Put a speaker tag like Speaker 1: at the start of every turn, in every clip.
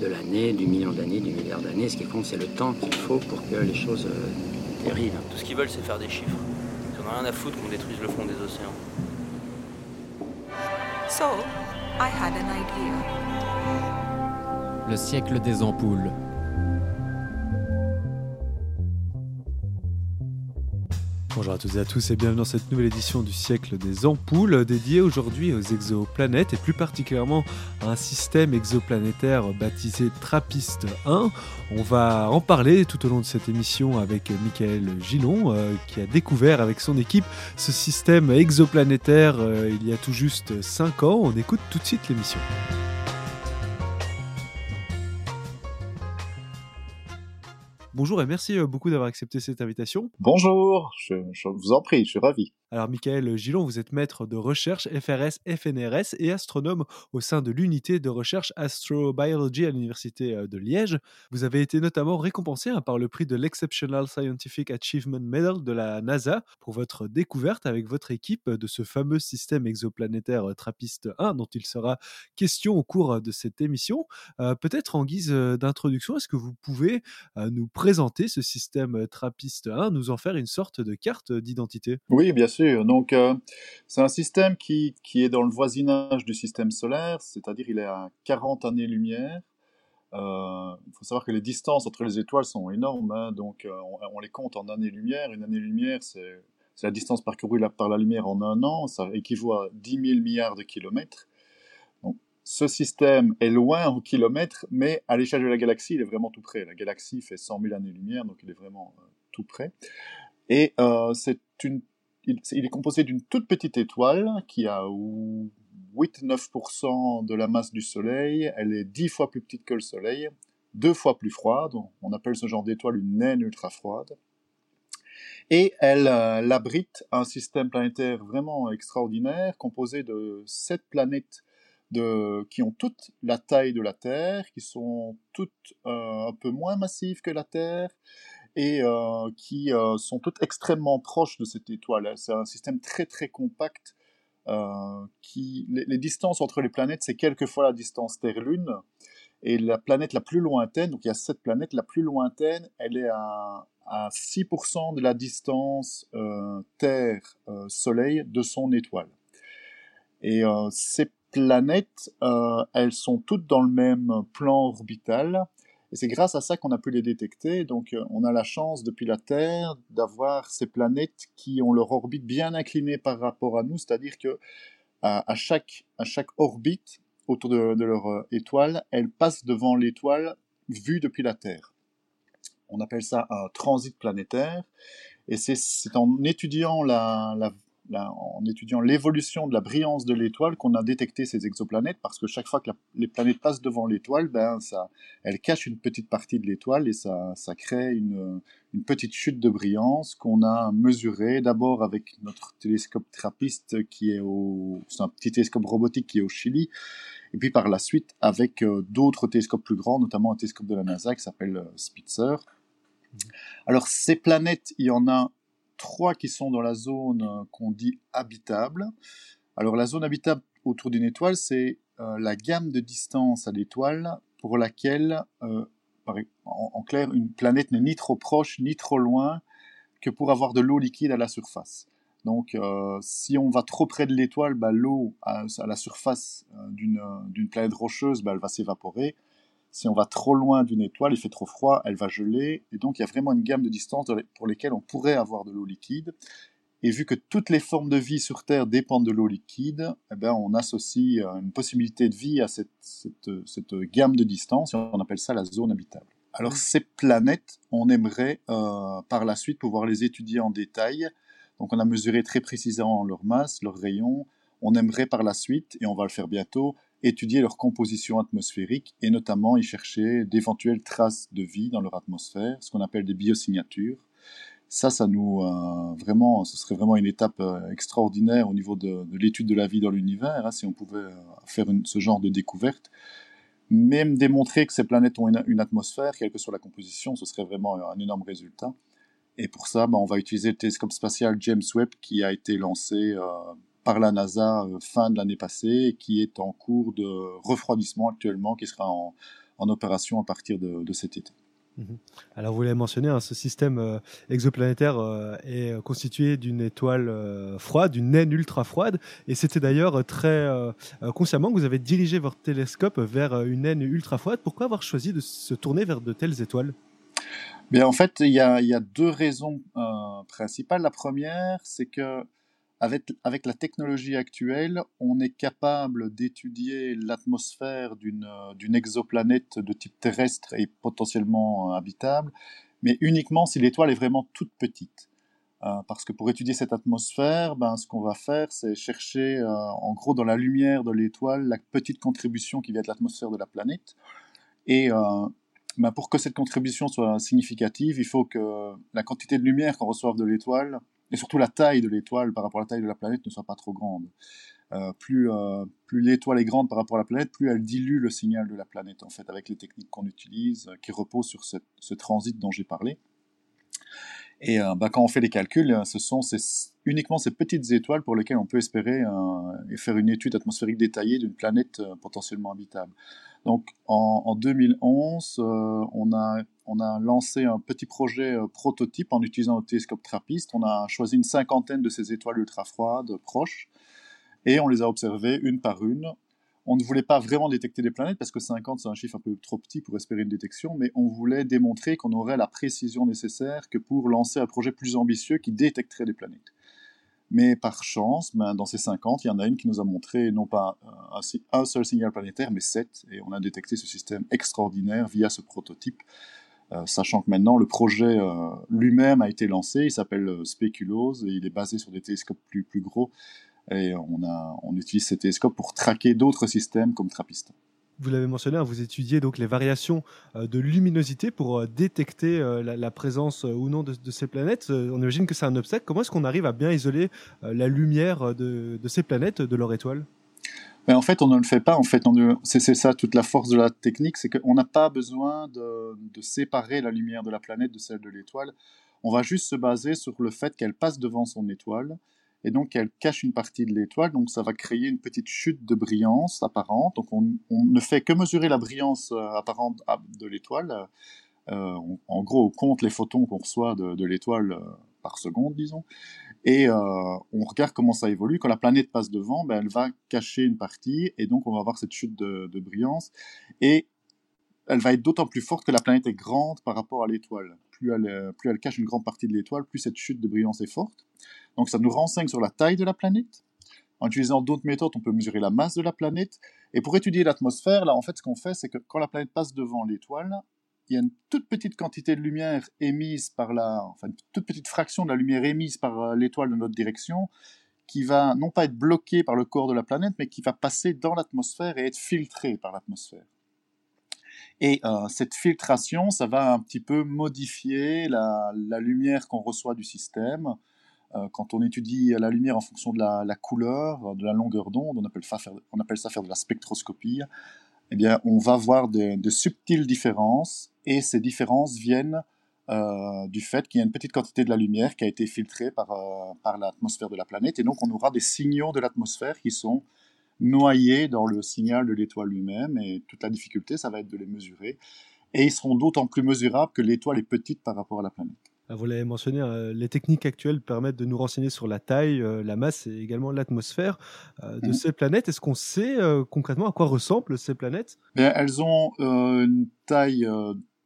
Speaker 1: de l'année, du million d'années, du milliard d'années. Ce qui compte, c'est le temps qu'il faut pour que les choses euh, dérivent.
Speaker 2: Tout ce qu'ils veulent, c'est faire des chiffres. Ils en ont rien à foutre qu'on détruise le fond des océans.
Speaker 3: So, I had an idea.
Speaker 4: Le siècle des ampoules.
Speaker 5: Bonjour à toutes et à tous et bienvenue dans cette nouvelle édition du siècle des ampoules dédiée aujourd'hui aux exoplanètes et plus particulièrement à un système exoplanétaire baptisé TRAPPIST 1. On va en parler tout au long de cette émission avec Michael Gillon euh, qui a découvert avec son équipe ce système exoplanétaire euh, il y a tout juste 5 ans. On écoute tout de suite l'émission. Bonjour et merci euh, beaucoup d'avoir accepté cette invitation.
Speaker 6: Bonjour, je, je vous en prie, je suis ravi.
Speaker 5: Alors, Michael Gillon, vous êtes maître de recherche FRS, FNRS et astronome au sein de l'unité de recherche Astrobiology à l'Université euh, de Liège. Vous avez été notamment récompensé hein, par le prix de l'Exceptional Scientific Achievement Medal de la NASA pour votre découverte avec votre équipe de ce fameux système exoplanétaire euh, TRAPPIST 1 dont il sera question au cours euh, de cette émission. Peut-être en guise d'introduction, est-ce que vous pouvez nous présenter ce système euh, TRAPPIST 1, nous en faire une sorte de carte d'identité?
Speaker 6: Oui, bien sûr. Donc, euh, c'est un système qui, est dans le voisinage du système solaire, c'est-à-dire il est à 40 années-lumière. Euh, Il faut savoir que les distances entre les étoiles sont énormes, hein, donc euh, on, les compte en années-lumière. Une année-lumière, c'est la distance parcourue par la lumière en un an, ça équivaut à 10 000 milliards de kilomètres. Ce système est loin en kilomètres, mais à l'échelle de la galaxie, il est vraiment tout près. La galaxie fait 100 000 années-lumière, donc il est vraiment tout près. Et c'est une, il, est composé d'une toute petite étoile qui a 8-9% de la masse du Soleil. Elle est 10 fois plus petite que le Soleil, deux fois plus froide. On appelle ce genre d'étoile une naine ultra froide. Et elle, euh, abrite un système planétaire vraiment extraordinaire, composé de sept planètes qui ont toute la taille de la Terre, qui sont toutes euh, un peu moins massives que la Terre, et euh, qui euh, sont toutes extrêmement proches de cette étoile. C'est un système très très compact. euh, qui, les, distances entre les planètes, c'est quelques fois la distance Terre-Lune. Et la planète la plus lointaine, donc il y a sept planètes, la plus lointaine, elle est à, à 6% de la distance Terre-Soleil de son étoile. Et ces planètes, elles sont toutes dans le même plan orbital. Et c'est grâce à ça qu'on a pu les détecter. Donc euh, on a la chance depuis la Terre d'avoir ces planètes qui ont leur orbite bien inclinée par rapport à nous, c'est-à-dire que à, chaque, à chaque orbite autour de, leur euh, étoile, elles passent devant l'étoile vue depuis la Terre. On appelle ça un transit planétaire. Et c'est- en étudiant la- la- en étudiant l'évolution de la brillance de l'étoile qu'on a détecté ces exoplanètes, parce que chaque fois que la- les planètes passent devant l'étoile, ben ça, elles cachent une petite partie de l'étoile et ça, ça crée une, une petite chute de brillance qu'on a mesurée d'abord avec notre télescope TRAPPIST qui est au, c'est un petit télescope robotique qui est au Chili, et puis par la suite avec euh, d'autres télescopes plus grands, notamment un télescope de la NASA qui s'appelle euh, Spitzer. Alors ces planètes, il y en a trois qui sont dans la zone euh, qu'on dit habitable. Alors la zone habitable autour d'une étoile, c'est euh, la gamme de distance à l'étoile pour laquelle, euh, en, clair, une planète n'est ni trop proche ni trop loin que pour avoir de l'eau liquide à la surface. Donc si on va trop près de l'étoile, bah, l'eau à, la surface d'une d'une planète rocheuse, bah, elle va s'évaporer. Si on va trop loin d'une étoile, il fait trop froid, elle va geler. Et donc, il y a vraiment une gamme de distances pour lesquelles on pourrait avoir de l'eau liquide. Et vu que toutes les formes de vie sur Terre dépendent de l'eau liquide, eh ben, on associe euh, une possibilité de vie à cette, cette, cette gamme de distances et on appelle ça la zone habitable. Alors, ces planètes, on aimerait euh, par la suite pouvoir les étudier en détail. Donc, on a mesuré très précisément leur masse, leur rayon. On aimerait par la suite, et on va le faire bientôt, étudier leur composition atmosphérique et notamment y chercher d'éventuelles traces de vie dans leur atmosphère, ce qu'on appelle des biosignatures. Ça, ça nous euh, vraiment, ce serait vraiment une étape euh, extraordinaire au niveau de, l'étude de la vie dans l'univers, hein, si on pouvait euh, faire ce genre de découverte. Même démontrer que ces planètes ont une, atmosphère, quelle que soit la composition, ce serait vraiment un énorme résultat. Et pour ça, ben, on va utiliser le télescope spatial James Webb qui a été lancé par la NASA euh, fin de l'année passée qui est en cours de refroidissement actuellement, qui sera en, opération à partir de, cet été.
Speaker 5: Mhm. Alors vous l'avez mentionné, hein, ce système euh, exoplanétaire euh, est constitué d'une étoile froide, d'une naine ultra froide, et c'était d'ailleurs très consciemment que vous avez dirigé votre télescope vers une naine ultra froide. Pourquoi avoir choisi de se tourner vers de telles étoiles?
Speaker 6: Bien, en fait, il y a, deux raisons principales. La première, c'est que avec, la technologie actuelle, on est capable d'étudier l'atmosphère d'une exoplanète de type terrestre et potentiellement euh, habitable, mais uniquement si l'étoile est vraiment toute petite. Euh, parce que pour étudier cette atmosphère, ben, ce qu'on va faire, c'est chercher euh, en gros dans la lumière de l'étoile la petite contribution qui vient de l'atmosphère de la planète. Et ben, pour que cette contribution soit significative, il faut que la quantité de lumière qu'on reçoive de l'étoile et surtout la taille de l'étoile par rapport à la taille de la planète ne soit pas trop grande. Euh, plus euh, plus l'étoile est grande par rapport à la planète, plus elle dilue le signal de la planète en fait avec les techniques qu'on utilise euh, qui reposent sur ce, transit dont j'ai parlé. Et bah, quand on fait les calculs, ce sont uniquement ces petites étoiles pour lesquelles on peut espérer faire une étude atmosphérique détaillée d'une planète potentiellement habitable. Donc en 2011, on a on a lancé un petit projet euh, prototype en utilisant le télescope TRAPPIST. On a choisi une cinquantaine de ces étoiles ultra froides proches et on les a observées une par une. On ne voulait pas vraiment détecter des planètes parce que 50 c'est un chiffre un peu trop petit pour espérer une détection, mais on voulait démontrer qu'on aurait la précision nécessaire que pour lancer un projet plus ambitieux qui détecterait des planètes. Mais par chance, ben, dans ces 50, il y en a une qui nous a montré non pas un, un seul signal planétaire, mais 7, et on a détecté ce système extraordinaire via ce prototype. Euh, sachant que maintenant le projet euh, lui-même a été lancé, il s'appelle euh, Speculoos et il est basé sur des télescopes plus, plus gros et on, a, on utilise ces télescopes pour traquer d'autres systèmes comme TRAPPIST.
Speaker 5: Vous l'avez mentionné, hein, vous étudiez donc les variations de luminosité pour détecter la, présence ou non de, ces planètes. On imagine que c'est un obstacle. Comment est-ce qu'on arrive à bien isoler la lumière de, de ces planètes de leur étoile?
Speaker 6: Mais en fait, on ne le fait pas. En fait, c'est ça toute la force de la technique, c'est qu'on n'a pas besoin de, séparer la lumière de la planète de celle de l'étoile. On va juste se baser sur le fait qu'elle passe devant son étoile et donc qu'elle cache une partie de l'étoile. Donc ça va créer une petite chute de brillance apparente. Donc on, ne fait que mesurer la brillance euh, apparente de l'étoile. Euh, en gros, on compte les photons qu'on reçoit de, de l'étoile euh, par seconde, disons. Et euh, on regarde comment ça évolue. Quand la planète passe devant, ben, elle va cacher une partie, et donc on va avoir cette chute de, brillance. Et elle va être d'autant plus forte que la planète est grande par rapport à l'étoile. Plus elle, euh, plus elle cache une grande partie de l'étoile, plus cette chute de brillance est forte. Donc ça nous renseigne sur la taille de la planète. En utilisant d'autres méthodes, on peut mesurer la masse de la planète. Et pour étudier l'atmosphère, là, en fait, ce qu'on fait, c'est que quand la planète passe devant l'étoile, il y a une toute petite quantité de lumière émise par la, enfin une toute petite fraction de la lumière émise par euh, l'étoile de notre direction, qui va non pas être bloquée par le corps de la planète, mais qui va passer dans l'atmosphère et être filtrée par l'atmosphère. Et euh, cette filtration, ça va un petit peu modifier la, lumière qu'on reçoit du système. Euh, quand on étudie la lumière en fonction de la, couleur, de la longueur d'onde, on, appelle ça faire, de la spectroscopie eh bien, on va voir de, subtiles différences, et ces différences viennent euh, du fait qu'il y a une petite quantité de la lumière qui a été filtrée par, euh, par l'atmosphère de la planète, et donc on aura des signaux de l'atmosphère qui sont noyés dans le signal de l'étoile lui-même, et toute la difficulté, ça va être de les mesurer, et ils seront d'autant plus mesurables que l'étoile est petite par rapport à la planète.
Speaker 5: Ah, vous l'avez mentionné, euh, les techniques actuelles permettent de nous renseigner sur la taille, euh, la masse et également l'atmosphère de mhm. ces planètes. Est-ce qu'on sait concrètement à quoi ressemblent ces planètes?
Speaker 6: Elles ont une taille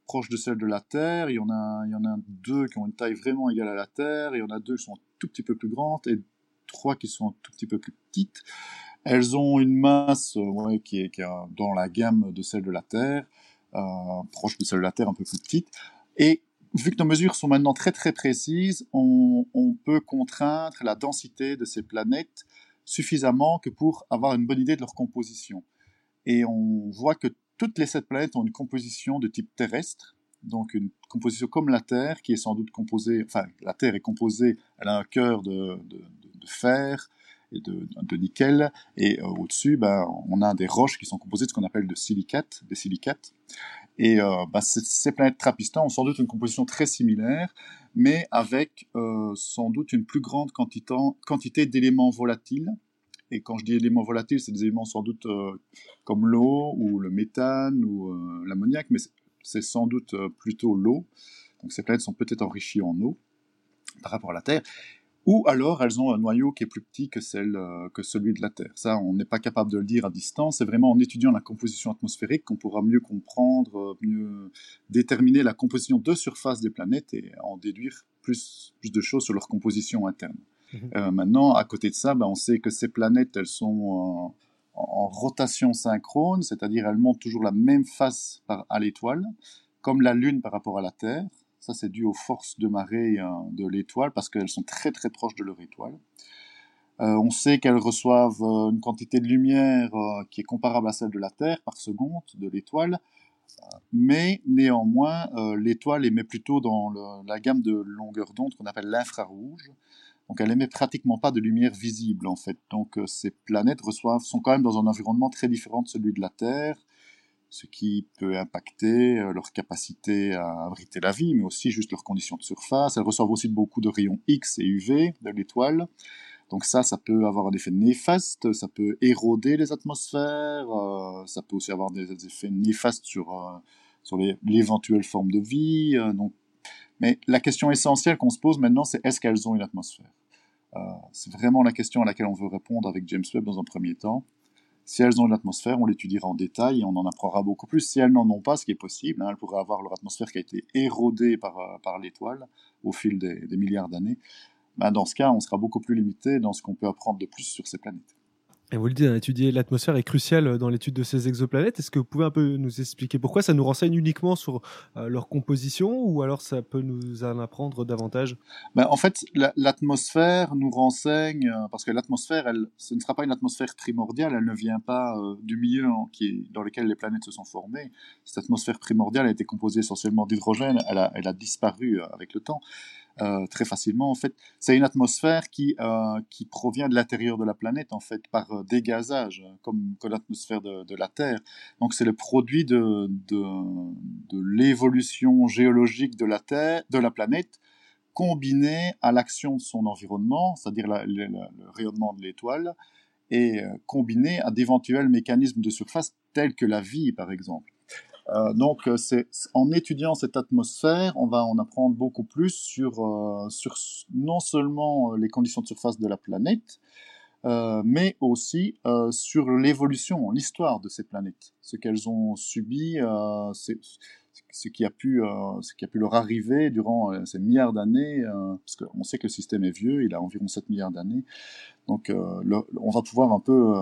Speaker 6: proche de celle de la Terre. Il y, en a, il y en a deux qui ont une taille vraiment égale à la Terre. Il y en a deux qui sont un tout petit peu plus grandes et trois qui sont un tout petit peu plus petites. Elles ont une masse est, qui, est, dans la gamme de celle de la Terre, proche de celle de la Terre, un peu plus petite. Et vu que nos mesures sont maintenant très très précises, on, peut contraindre la densité de ces planètes suffisamment que pour avoir une bonne idée de leur composition. et on voit que toutes les sept planètes ont une composition de type terrestre, donc une composition comme la Terre, qui est sans doute composée, enfin la Terre est composée, elle a un cœur de, de, fer et de, de nickel, et euh, au-dessus, ben, on a des roches qui sont composées de ce qu'on appelle de silicates, des silicates, et euh, ben, ces planètes trappistan ont sans doute une composition très similaire, mais avec euh, sans doute une plus grande quantité, quantité d'éléments volatiles, et quand je dis éléments volatiles, c'est des éléments sans doute euh, comme l'eau ou le méthane ou euh, l'ammoniac, mais c'est sans doute euh, plutôt l'eau. Donc ces planètes sont peut-être enrichies en eau par rapport à la Terre. Ou alors elles ont un noyau qui est plus petit que, que celui de la Terre. Ça, on n'est pas capable de le dire à distance. C'est vraiment en étudiant la composition atmosphérique qu'on pourra mieux comprendre, mieux déterminer la composition de surface des planètes et en déduire plus de choses sur leur composition interne. Euh, maintenant, à côté de ça, ben, on sait que ces planètes, elles sont en, rotation synchrone, c'est-à-dire elles montent toujours la même face à l'étoile, comme la Lune par rapport à la Terre. Ça, c'est dû aux forces de marée euh, de l'étoile, parce qu'elles sont très très proches de leur étoile. Euh, on sait qu'elles reçoivent une quantité de lumière qui est comparable à celle de la Terre par seconde de l'étoile, mais néanmoins, l'étoile émet plutôt dans la gamme de longueur d'onde qu'on appelle l'infrarouge, donc elle émet pratiquement pas de lumière visible en fait. Donc euh, ces planètes reçoivent, sont quand même dans un environnement très différent de celui de la Terre, ce qui peut impacter euh, leur capacité à abriter la vie, mais aussi juste leurs conditions de surface. Elles reçoivent aussi beaucoup de rayons X et UV de l'étoile. Donc ça, ça peut avoir un effet néfaste, ça peut éroder les atmosphères, euh, ça peut aussi avoir des effets néfastes sur, sur l'éventuelle forme de vie. donc mais la question essentielle qu'on se pose maintenant, c'est est-ce qu'elles ont une atmosphère? Euh, C'est vraiment la question à laquelle on veut répondre avec James Webb dans un premier temps. Si elles ont une atmosphère, on l'étudiera en détail et on en apprendra beaucoup plus. Si elles n'en ont pas, ce qui est possible, hein, elles pourraient avoir leur atmosphère qui a été érodée par, euh, l'étoile au fil des, des milliards d'années. Ben dans ce cas, on sera beaucoup plus limité dans ce qu'on peut apprendre de plus sur ces planètes.
Speaker 5: Et vous le dites, étudier l'atmosphère est crucial dans l'étude de ces exoplanètes. Est-ce que vous pouvez un peu nous expliquer pourquoi ça nous renseigne uniquement sur euh, leur composition ou alors ça peut nous en apprendre davantage?
Speaker 6: Ben, En fait, l'atmosphère nous renseigne, euh, parce que l'atmosphère, ce ne sera pas une atmosphère primordiale, elle ne vient pas euh, du milieu dans lequel les planètes se sont formées. Cette atmosphère primordiale a été composée essentiellement d'hydrogène, elle a, disparu euh, avec le temps. Euh, très facilement. En fait, c'est une atmosphère qui euh, qui provient de l'intérieur de la planète en fait par euh, dégazage, comme que l'atmosphère de, de, la Terre. Donc c'est le produit de de, de l'évolution géologique de la Terre, de la planète, combiné à l'action de son environnement, c'est-à-dire le, le, rayonnement de l'étoile, et euh, combiné à d'éventuels mécanismes de surface tels que la vie, par exemple. Euh, donc, euh, c'est en étudiant cette atmosphère, on va en apprendre beaucoup plus sur, euh, sur non seulement les conditions de surface de la planète, mais aussi sur l'évolution, l'histoire de ces planètes, ce qu'elles ont subi, ce qui a pu, ce qui a pu leur arriver durant ces milliards d'années, parce qu'on sait que le système est vieux, il a environ 7 milliards d'années, donc on va pouvoir un peu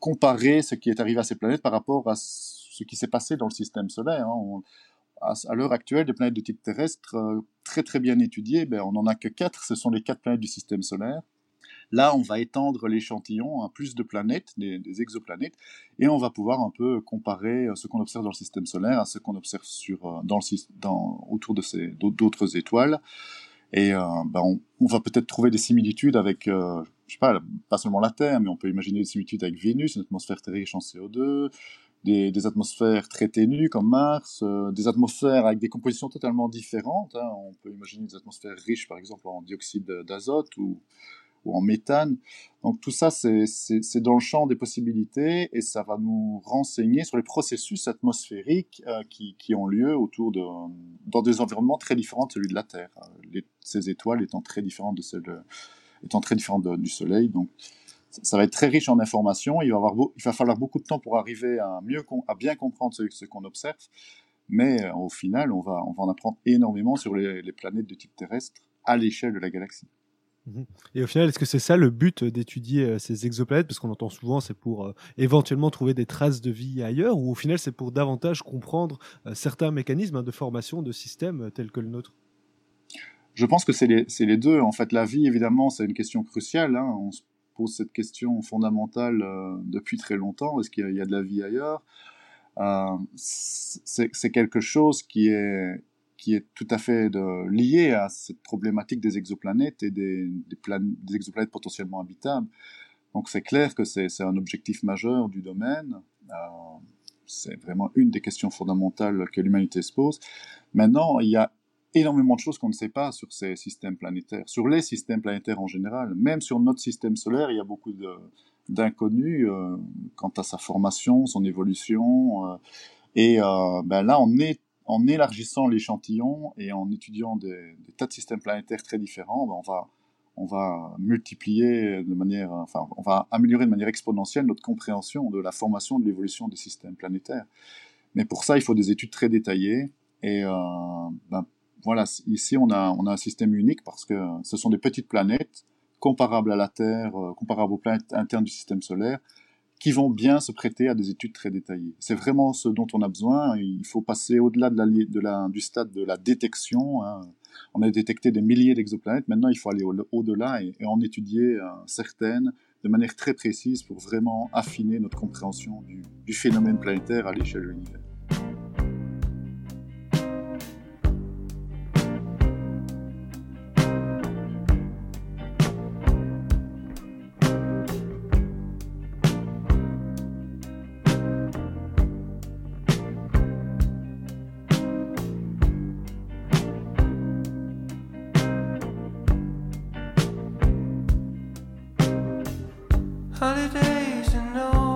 Speaker 6: comparer ce qui est arrivé à ces planètes par rapport à ce qui s'est passé dans le système solaire. Hein. À, l'heure actuelle, des planètes de type terrestre euh, très très bien étudiées, ben, on n'en a que quatre, ce sont les quatre planètes du système solaire. Là, on va étendre l'échantillon à plus de planètes, des, exoplanètes, et on va pouvoir un peu comparer euh, ce qu'on observe dans le système solaire à ce qu'on observe sur, euh, dans le, dans, autour d'autres étoiles. Et ben on, on, va peut-être trouver des similitudes avec, euh, je sais pas, pas seulement la Terre, mais on peut imaginer des similitudes avec Vénus, une atmosphère très riche en CO2, des, atmosphères très ténues comme Mars, euh, des atmosphères avec des compositions totalement différentes. Hein. On peut imaginer des atmosphères riches, par exemple, en dioxyde d'azote ou, en méthane. Donc tout ça, c'est dans le champ des possibilités et ça va nous renseigner sur les processus atmosphériques euh, qui, ont lieu autour de, dans des environnements très différents de celui de la Terre. Ces étoiles étant très différentes de celles étant très différentes du Soleil. Donc ça va être très riche en informations. Il va, avoir il va falloir beaucoup de temps pour arriver à, mieux, à bien comprendre ce, ce qu'on observe. Mais euh, au final, on va, on va en apprendre énormément sur les, les planètes de type terrestre à l'échelle de la galaxie.
Speaker 5: Mhm. Et au final, est-ce que c'est ça le but d'étudier euh, ces exoplanètes? Parce qu'on entend souvent, c'est pour euh, éventuellement trouver des traces de vie ailleurs, ou au final, c'est pour davantage comprendre euh, certains mécanismes hein, de formation de systèmes tels que le nôtre?
Speaker 6: Je pense que c'est les, les, deux. En fait, la vie, évidemment, c'est une question cruciale. Hein. On se pose cette question fondamentale depuis très longtemps. Est-ce qu'il y, a de la vie ailleurs? C'est quelque chose qui est, qui est tout à fait lié à cette problématique des exoplanètes et des, des, exoplanètes potentiellement habitables. Donc c'est clair que c'est un objectif majeur du domaine. Euh, c'est vraiment une des questions fondamentales que l'humanité se pose. Maintenant, il y a énormément de choses qu'on ne sait pas sur ces systèmes planétaires, sur les systèmes planétaires en général. Même sur notre système solaire, il y a beaucoup d'inconnus euh, quant à sa formation, son évolution. Euh, et euh, ben là, en élargissant l'échantillon et en étudiant des, tas de systèmes planétaires très différents, ben, on va multiplier de manière, enfin, on va améliorer de manière exponentielle notre compréhension de la formation, de l'évolution des systèmes planétaires. Mais pour ça, il faut des études très détaillées. Et ben, voilà, ici, on a, on a un système unique parce que ce sont des petites planètes comparables à la Terre, euh, comparables aux planètes internes du système solaire, qui vont bien se prêter à des études très détaillées. C'est vraiment ce dont on a besoin. Il faut passer au-delà de la, de la, du stade de la détection. Hein. On a détecté des milliers d'exoplanètes. Maintenant, il faut aller au-delà et, en étudier euh, certaines de manière très précise pour vraiment affiner notre compréhension du, du phénomène planétaire à l'échelle de l'univers.
Speaker 5: On en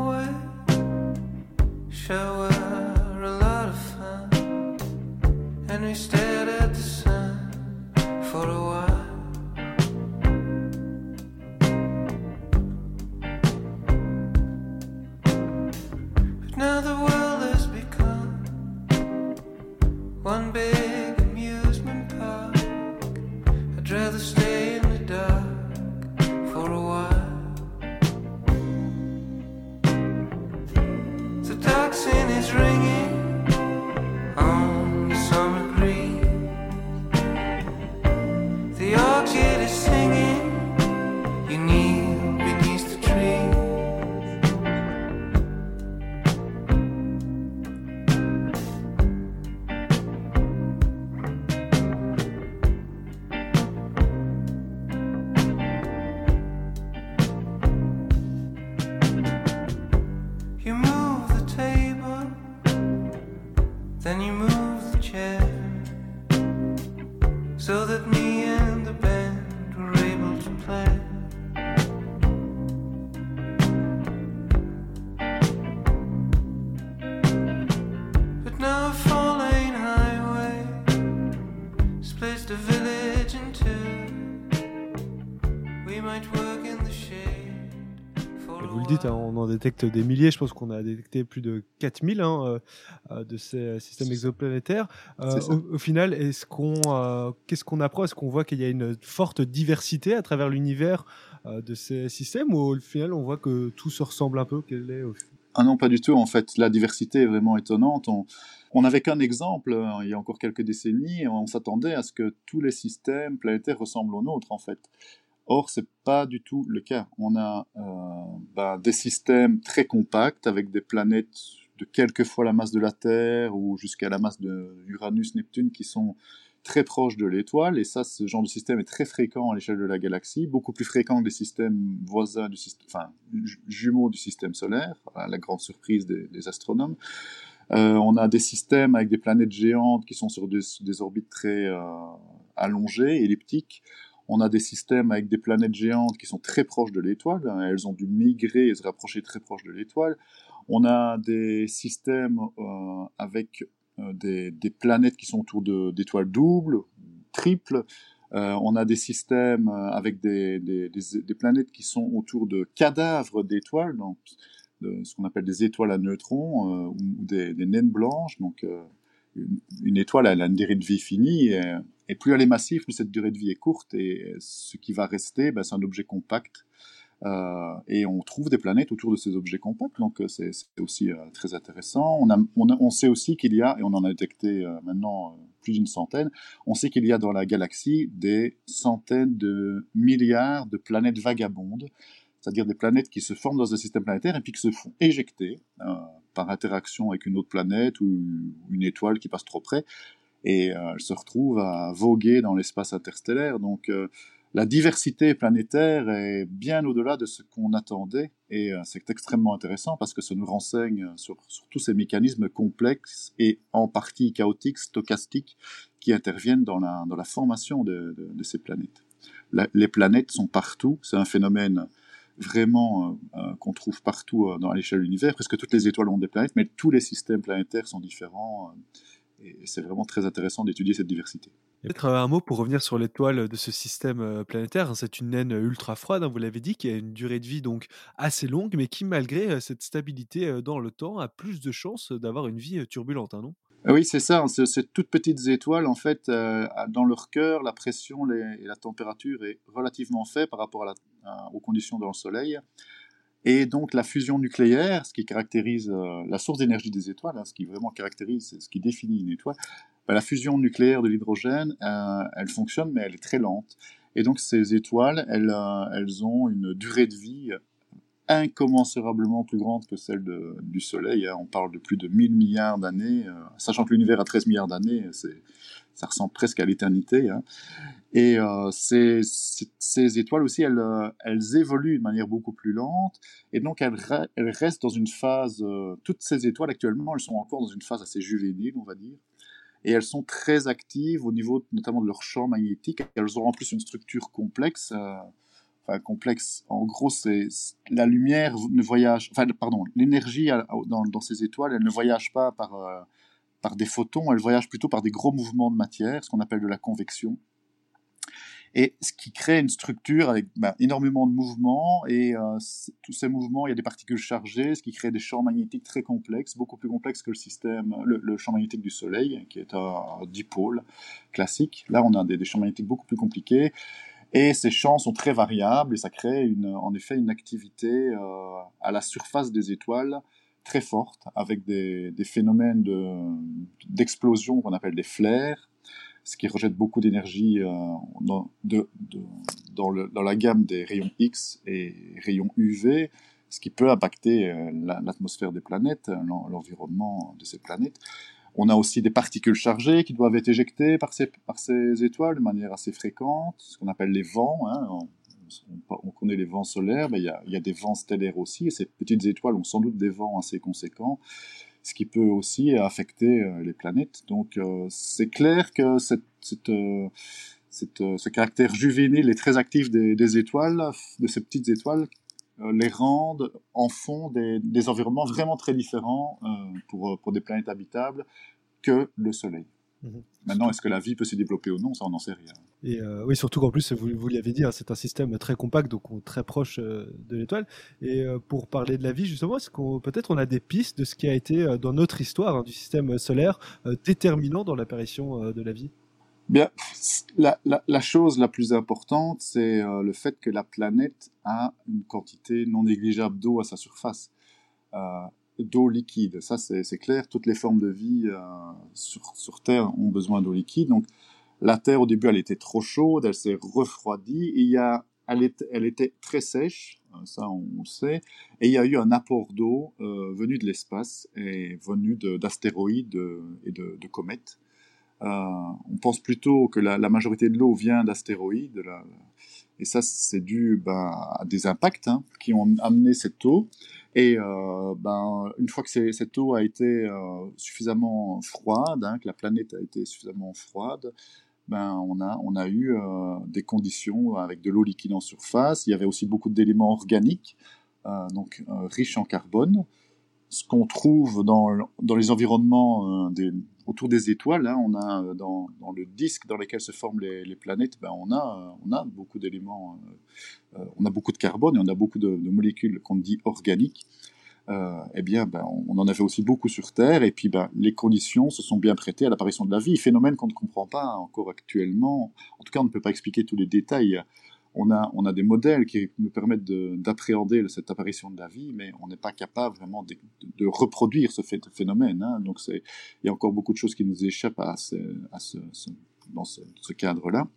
Speaker 5: détecte des milliers, je pense qu'on a détecté plus de 4000 hein, euh, euh, de ces systèmes exoplanétaires. Euh, au, final, est-ce qu'on, qu'est-ce qu'on apprend? Est-ce qu'on voit qu'il y a une forte diversité à travers l'univers de ces systèmes ou au final on voit que tout se ressemble un peu? Quel est,
Speaker 6: Ah non, pas du tout. En fait, la diversité est vraiment étonnante. On, n'avait qu'un exemple il y a encore quelques décennies. On s'attendait à ce que tous les systèmes planétaires ressemblent aux nôtres, en fait. Or, c'est pas du tout le cas. On a euh, ben, des systèmes très compacts avec des planètes de quelques fois la masse de la Terre ou jusqu'à la masse de Uranus, Neptune qui sont très proches de l'étoile. Et ça, ce genre de système est très fréquent à l'échelle de la galaxie, beaucoup plus fréquent que des systèmes voisins du système, enfin jumeaux du système solaire, à la grande surprise des, astronomes. Euh, on a des systèmes avec des planètes géantes qui sont sur des, orbites très euh, allongées, elliptiques. On a des systèmes avec des planètes géantes qui sont très proches de l'étoile. Hein, elles ont dû migrer et se rapprocher très proches de l'étoile. On a des systèmes euh, avec euh, des, planètes qui sont autour d'étoiles doubles, triples. Euh, on a des systèmes avec des, planètes qui sont autour de cadavres d'étoiles, donc ce qu'on appelle des étoiles à neutrons ou, des, naines blanches. Une, étoile elle a une durée de vie finie. Et plus elle est massive, plus cette durée de vie est courte. Et ce qui va rester, ben, c'est un objet compact. Euh, et on trouve des planètes autour de ces objets compacts, donc euh, c'est aussi euh, très intéressant. On, a, on, sait aussi qu'il y a, et on en a détecté maintenant plus d'une centaine, on sait qu'il y a dans la galaxie des centaines de milliards de planètes vagabondes c'est-à-dire des planètes qui se forment dans un système planétaire et puis qui se font éjecter euh, par interaction avec une autre planète ou une étoile qui passe trop près, et euh, elles se retrouvent à voguer dans l'espace interstellaire. Donc euh, la diversité planétaire est bien au-delà de ce qu'on attendait et euh, c'est extrêmement intéressant parce que ça nous renseigne sur, tous ces mécanismes complexes et en partie chaotiques, stochastiques qui interviennent dans la, dans la formation de, de, ces planètes. La, les planètes sont partout, c'est un phénomène vraiment euh, euh, qu'on trouve partout euh, dans l'échelle de l'univers. Presque toutes les étoiles ont des planètes, mais tous les systèmes planétaires sont différents. et c'est vraiment très intéressant d'étudier cette diversité.
Speaker 5: Peut-être un mot pour revenir sur l'étoile de ce système planétaire. C'est une naine ultra froide, hein, vous l'avez dit, qui a une durée de vie donc assez longue, mais qui, malgré cette stabilité dans le temps, a plus de chances d'avoir une vie turbulente, hein, non?
Speaker 6: Oui, c'est ça. Ces toutes petites étoiles, en fait, euh, dans leur cœur, la pression et la température est relativement faible par rapport aux conditions dans le Soleil. Et donc la fusion nucléaire, ce qui caractérise euh, la source d'énergie des étoiles, hein, ce qui vraiment caractérise, ce qui définit une étoile, ben, la fusion nucléaire de l'hydrogène, euh, elle fonctionne, mais elle est très lente. Et donc ces étoiles, elles, elles ont une durée de vie incommensurablement plus grande que celle du Soleil. Hein. On parle de plus de 1000 milliards d'années, euh, sachant que l'univers a 13 milliards d'années, ça ressemble presque à l'éternité. Hein. Et euh, ces, étoiles aussi, elles, euh, elles évoluent de manière beaucoup plus lente, et donc elles, restent dans une phase, toutes ces étoiles actuellement, elles sont encore dans une phase assez juvénile, on va dire, et elles sont très actives au niveau notamment de leur champ magnétique. Elles ont en plus une structure complexe. Enfin complexe. En gros, c'est la lumière ne voyage, enfin pardon, l'énergie dans, ces étoiles, elle ne voyage pas par euh, par des photons, elle voyage plutôt par des gros mouvements de matière, ce qu'on appelle de la convection. Et ce qui crée une structure avec ben, énormément de mouvements, et euh, tous ces mouvements, il y a des particules chargées, ce qui crée des champs magnétiques très complexes, beaucoup plus complexes que le système, le, champ magnétique du Soleil, qui est un dipôle classique. Là, on a des champs magnétiques beaucoup plus compliqués. Et ces champs sont très variables et ça crée une, en effet une activité euh, à la surface des étoiles très forte avec des, des phénomènes d'explosion de, qu'on appelle des flares, ce qui rejette beaucoup d'énergie euh, dans, de, de, dans, dans, la gamme des rayons X et rayons UV, ce qui peut impacter euh, l'atmosphère des planètes, l'environnement de ces planètes. On a aussi des particules chargées qui doivent être éjectées par ces, par ces étoiles de manière assez fréquente, ce qu'on appelle les vents. Hein. On, on, on, connaît les vents solaires, mais il y, a, il y, a, des vents stellaires aussi, et ces petites étoiles ont sans doute des vents assez conséquents, ce qui peut aussi affecter euh, les planètes. Donc euh, c'est clair que cette, cette, euh, cette, ce caractère juvénile et très actif des, des étoiles, de ces petites étoiles, euh, les rendent en fond des, des environnements vraiment très différents euh, pour, pour des planètes habitables que le Soleil. Mmh. Maintenant, est-ce que la vie peut se développer ou non Ça, on n'en sait rien.
Speaker 5: Et euh, oui, surtout qu'en plus, vous, vous l'avez dit, hein, c'est un système très compact, donc très proche euh, de l'étoile. Et euh, pour parler de la vie, justement, est-ce qu'on peut-être on a des pistes de ce qui a été euh, dans notre histoire hein, du système solaire euh, déterminant dans l'apparition euh, de la vie?
Speaker 6: Bien, la, chose la plus importante, c'est euh, le fait que la planète a une quantité non négligeable d'eau à sa surface. Euh, d'eau liquide, ça c'est clair, toutes les formes de vie euh, sur, Terre ont besoin d'eau liquide. Donc la Terre au début elle était trop chaude, elle s'est refroidie, il y a, elle, était très sèche, ça on, on, sait, et il y a eu un apport d'eau venu de l'espace et venu d'astéroïdes et de comètes. Euh, on pense plutôt que la, majorité de l'eau vient d'astéroïdes, et ça c'est dû ben, à des impacts hein, qui ont amené cette eau. Et euh, ben, une fois que cette eau a été euh, suffisamment froide, hein, que la planète a été suffisamment froide, ben, on, a, eu des conditions avec de l'eau liquide en surface. Il y avait aussi beaucoup d'éléments organiques, donc riches en carbone ce qu'on trouve dans, dans les environnements euh, autour des étoiles. Hein, on a euh, dans, dans, le disque dans lequel se forment les, planètes, ben on a, on a beaucoup d'éléments, euh, on a beaucoup de carbone et on a beaucoup de, molécules qu'on dit organiques. Euh, eh bien, ben, on, en avait aussi beaucoup sur Terre, et puis ben, les conditions se sont bien prêtées à l'apparition de la vie, phénomène qu'on ne comprend pas encore actuellement. En tout cas, on ne peut pas expliquer tous les détails on a, on a des modèles qui nous permettent d'appréhender cette apparition de la vie, mais on n'est pas capable vraiment de, reproduire ce phénomène. Hein. Donc il y a encore beaucoup de choses qui nous échappent à ce, à ce, dans ce, cadre-là.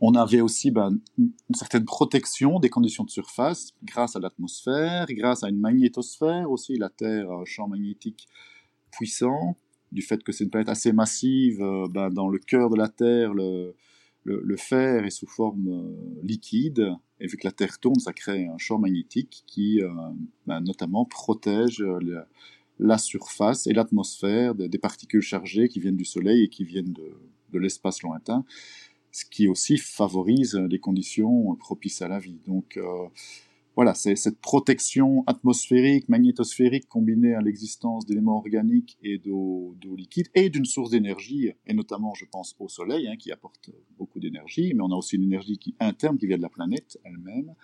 Speaker 6: On avait aussi ben, une certaine protection des conditions de surface grâce à l'atmosphère, grâce à une magnétosphère aussi. La Terre un champ magnétique puissant, du fait que c'est une planète assez massive. euh, ben, dans le cœur de la Terre, le, le, fer est sous forme euh, liquide, et vu que la Terre tourne, ça crée un champ magnétique qui, euh, ben, notamment, protège euh, la surface et l'atmosphère des, particules chargées qui viennent du Soleil et qui viennent de, de l'espace lointain, ce qui aussi favorise les conditions propices à la vie. Donc voilà, c'est cette protection atmosphérique, magnétosphérique combinée à l'existence d'éléments organiques et d'eau liquide et d'une source d'énergie, et notamment je pense au Soleil, hein, qui apporte beaucoup d'énergie, mais on a aussi une énergie interne qui vient de la planète elle-même,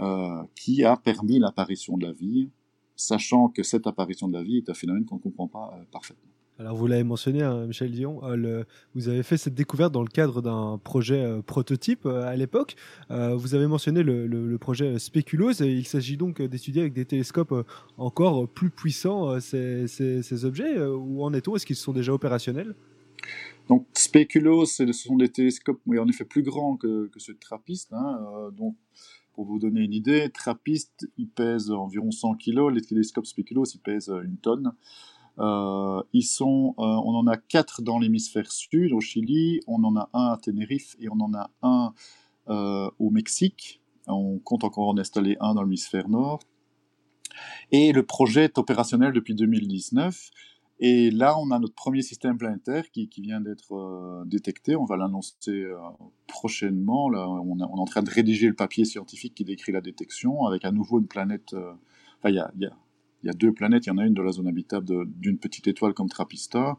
Speaker 6: euh, qui a permis l'apparition de la vie, sachant que cette apparition de la vie est un phénomène qu'on ne comprend pas euh, parfaitement.
Speaker 5: Alors vous l'avez mentionné, hein, Michel Dion, euh, vous avez fait cette découverte dans le cadre d'un projet euh, prototype euh, à l'époque. Vous avez mentionné le, projet Speculoos. et il s'agit donc d'étudier avec des télescopes encore plus puissants ces, objets. Où en est-on? Est-ce qu'ils sont déjà opérationnels?
Speaker 6: Donc Speculoos, c'est- ce sont des télescopes, oui, en effet plus grands que, que ceux de Trappist. Hein, donc, pour vous donner une idée, Trappist, il pèse environ 100 kg, les télescopes Speculoos, ils pèsent une tonne. Euh, ils sont, euh, on en a quatre dans l'hémisphère sud, au Chili, on en a un à Tenerife et on en a un euh, au Mexique. On compte encore en installer un dans l'hémisphère nord. Et le projet est opérationnel depuis 2019. Et là, on a notre premier système planétaire qui, vient d'être détecté. On va l'annoncer prochainement. Là, on, est en train de rédiger le papier scientifique qui décrit la détection avec à nouveau une planète. Il y a deux planètes. Il y en a une de la zone habitable d'une petite étoile comme Trappista.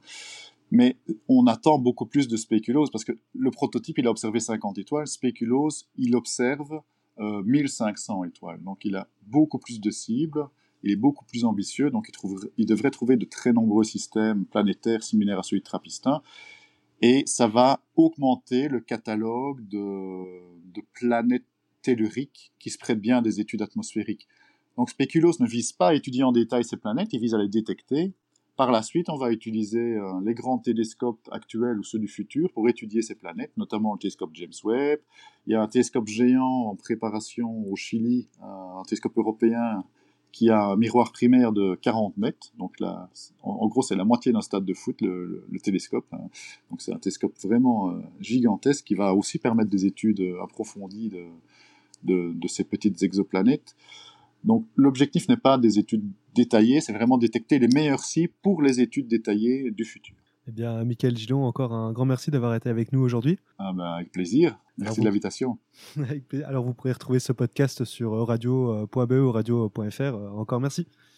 Speaker 6: Mais on attend beaucoup plus de Speculoos parce que le prototype, il a observé 50 étoiles. Speculoos, il observe euh, 1500 étoiles. Donc, il a beaucoup plus de cibles il est beaucoup plus ambitieux, donc il, devrait trouver de très nombreux systèmes planétaires similaires à celui de Trappistin, et ça va augmenter le catalogue de, de planètes telluriques qui se prêtent bien à des études atmosphériques. Donc Speculoos ne vise pas à étudier en détail ces planètes, il vise à les détecter. Par la suite, on va utiliser euh, les grands télescopes actuels ou ceux du futur pour étudier ces planètes, notamment le télescope James Webb. Il y a un télescope géant en préparation au Chili, euh, un télescope européen qui a un miroir primaire de 40 mètres. Donc là, en, gros, c'est la moitié d'un stade de foot, le, le- le télescope. hein. Donc c'est un télescope vraiment euh, gigantesque qui va aussi permettre des études approfondies de ces petites exoplanètes. Donc l'objectif n'est pas des études détaillées, c'est vraiment détecter les meilleurs cibles pour les études détaillées du futur.
Speaker 5: Eh bien, Michael Gillon, encore un grand merci d'avoir été avec nous aujourd'hui.
Speaker 6: Ah ben, avec plaisir. Merci de l'invitation.
Speaker 5: Alors, vous pourrez retrouver ce podcast sur radio.be ou radio.fr. Encore merci.